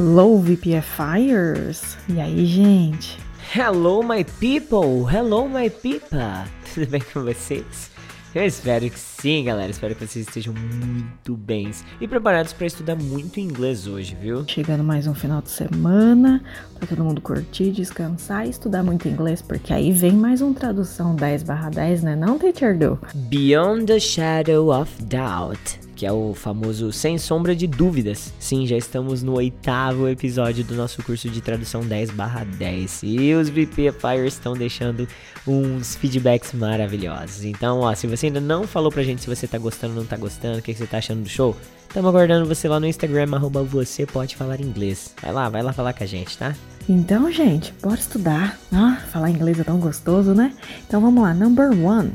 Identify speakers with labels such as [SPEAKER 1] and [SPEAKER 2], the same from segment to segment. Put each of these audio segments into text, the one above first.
[SPEAKER 1] Hello, VPFires! E aí, gente?
[SPEAKER 2] Hello, my people! Hello, my pipa! Tudo bem com vocês? Eu espero que sim, galera. Espero que vocês estejam muito bens e preparados para estudar muito inglês hoje, viu?
[SPEAKER 1] Chegando mais um final de semana para todo mundo curtir, descansar e estudar muito inglês, porque aí vem mais um tradução 10/10, né? Não, teacher do?
[SPEAKER 2] Beyond the Shadow of Doubt que é o famoso Sem Sombra de Dúvidas. Sim, já estamos no oitavo episódio do nosso curso de tradução 10/10 e os VPFires estão deixando uns feedbacks maravilhosos. Então, ó, se você ainda não falou pra gente se você tá gostando ou não tá gostando, o que, que você tá achando do show, estamos aguardando você lá no Instagram, arroba você pode falar inglês. Vai lá, vai lá falar com a gente, tá?
[SPEAKER 1] Então, gente, bora estudar. Ah, falar inglês é tão gostoso, né? Então vamos lá, number one.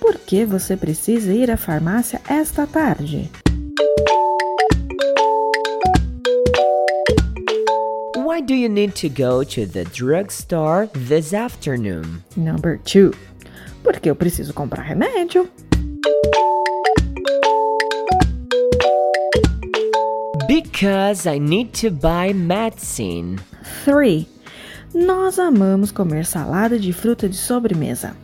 [SPEAKER 1] Por que você precisa ir à farmácia esta tarde?
[SPEAKER 2] Why do you need to go to the drugstore this afternoon?
[SPEAKER 1] Number two. Porque eu preciso comprar remédio.
[SPEAKER 2] Because I need to buy medicine.
[SPEAKER 1] Three. Nós amamos comer salada de fruta de sobremesa.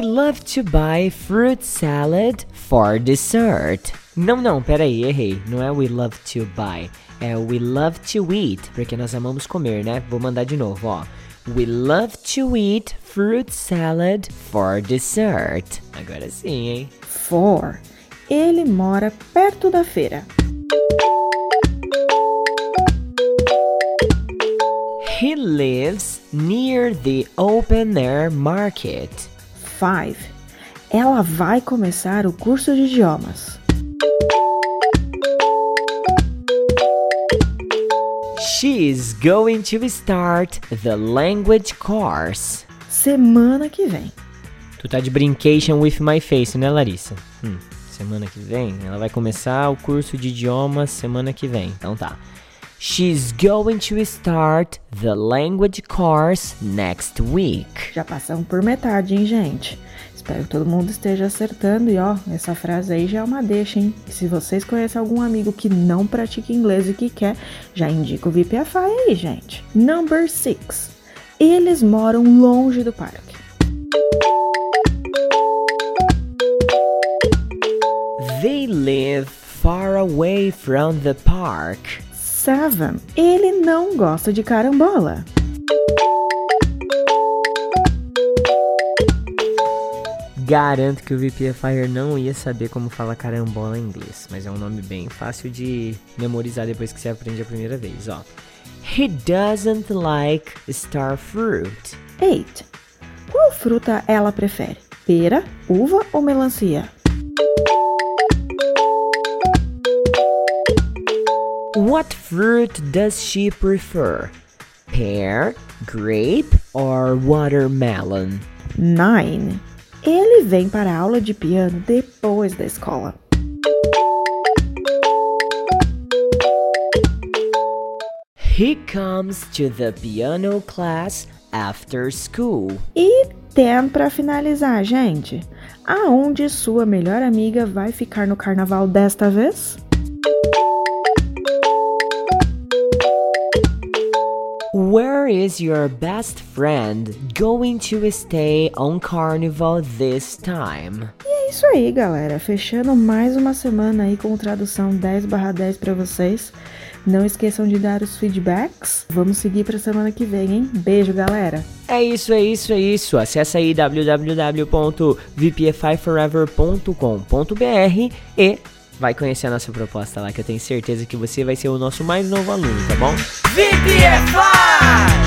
[SPEAKER 2] We love to buy fruit salad for dessert. Não, não, peraí, errei. Não é we love to buy, é we love to eat, porque nós amamos comer, né? Vou mandar de novo, ó. We love to eat fruit salad for dessert. Agora sim, hein?
[SPEAKER 1] Four. Ele mora perto da feira.
[SPEAKER 2] He lives near the open air market.
[SPEAKER 1] Five. Ela vai começar o curso de idiomas.
[SPEAKER 2] She is going to start the language course.
[SPEAKER 1] Semana que vem.
[SPEAKER 2] Tu tá de brincation with my face, né, Larissa? Hum, semana que vem? Ela vai começar o curso de idiomas semana que vem. Então tá. She's going to start the language course next week.
[SPEAKER 1] Já passamos por metade, hein, gente? Espero que todo mundo esteja acertando. E ó, essa frase aí já é uma deixa, hein? Se vocês conhecem algum amigo que não pratica inglês e que quer, já indica o VPFI aí, gente. Number 6. Eles moram longe do parque.
[SPEAKER 2] They live far away from the park.
[SPEAKER 1] 7. Ele não gosta de carambola.
[SPEAKER 2] Garanto que o VPFire não ia saber como falar carambola em inglês, mas é um nome bem fácil de memorizar depois que você aprende a primeira vez, ó. He doesn't like star fruit.
[SPEAKER 1] 8. Qual fruta ela prefere? Pera, uva ou melancia?
[SPEAKER 2] What fruit does she prefer? Pear, grape or watermelon?
[SPEAKER 1] 9. Ele vem para a aula de piano depois da escola.
[SPEAKER 2] He comes to the piano class after school.
[SPEAKER 1] E tem para finalizar, gente. Aonde sua melhor amiga vai ficar no carnaval desta vez?
[SPEAKER 2] Is your best friend going to stay on carnival this time?
[SPEAKER 1] E é isso aí, galera. Fechando mais uma semana aí com tradução 10/10 para vocês. Não esqueçam de dar os feedbacks. Vamos seguir para semana que vem, hein? Beijo, galera.
[SPEAKER 2] É isso, é isso, é isso. Acesse aí www.vpfiforever.com.br e vai conhecer a nossa proposta lá, que eu tenho certeza que você vai ser o nosso mais novo aluno, tá bom?
[SPEAKER 3] VPFI!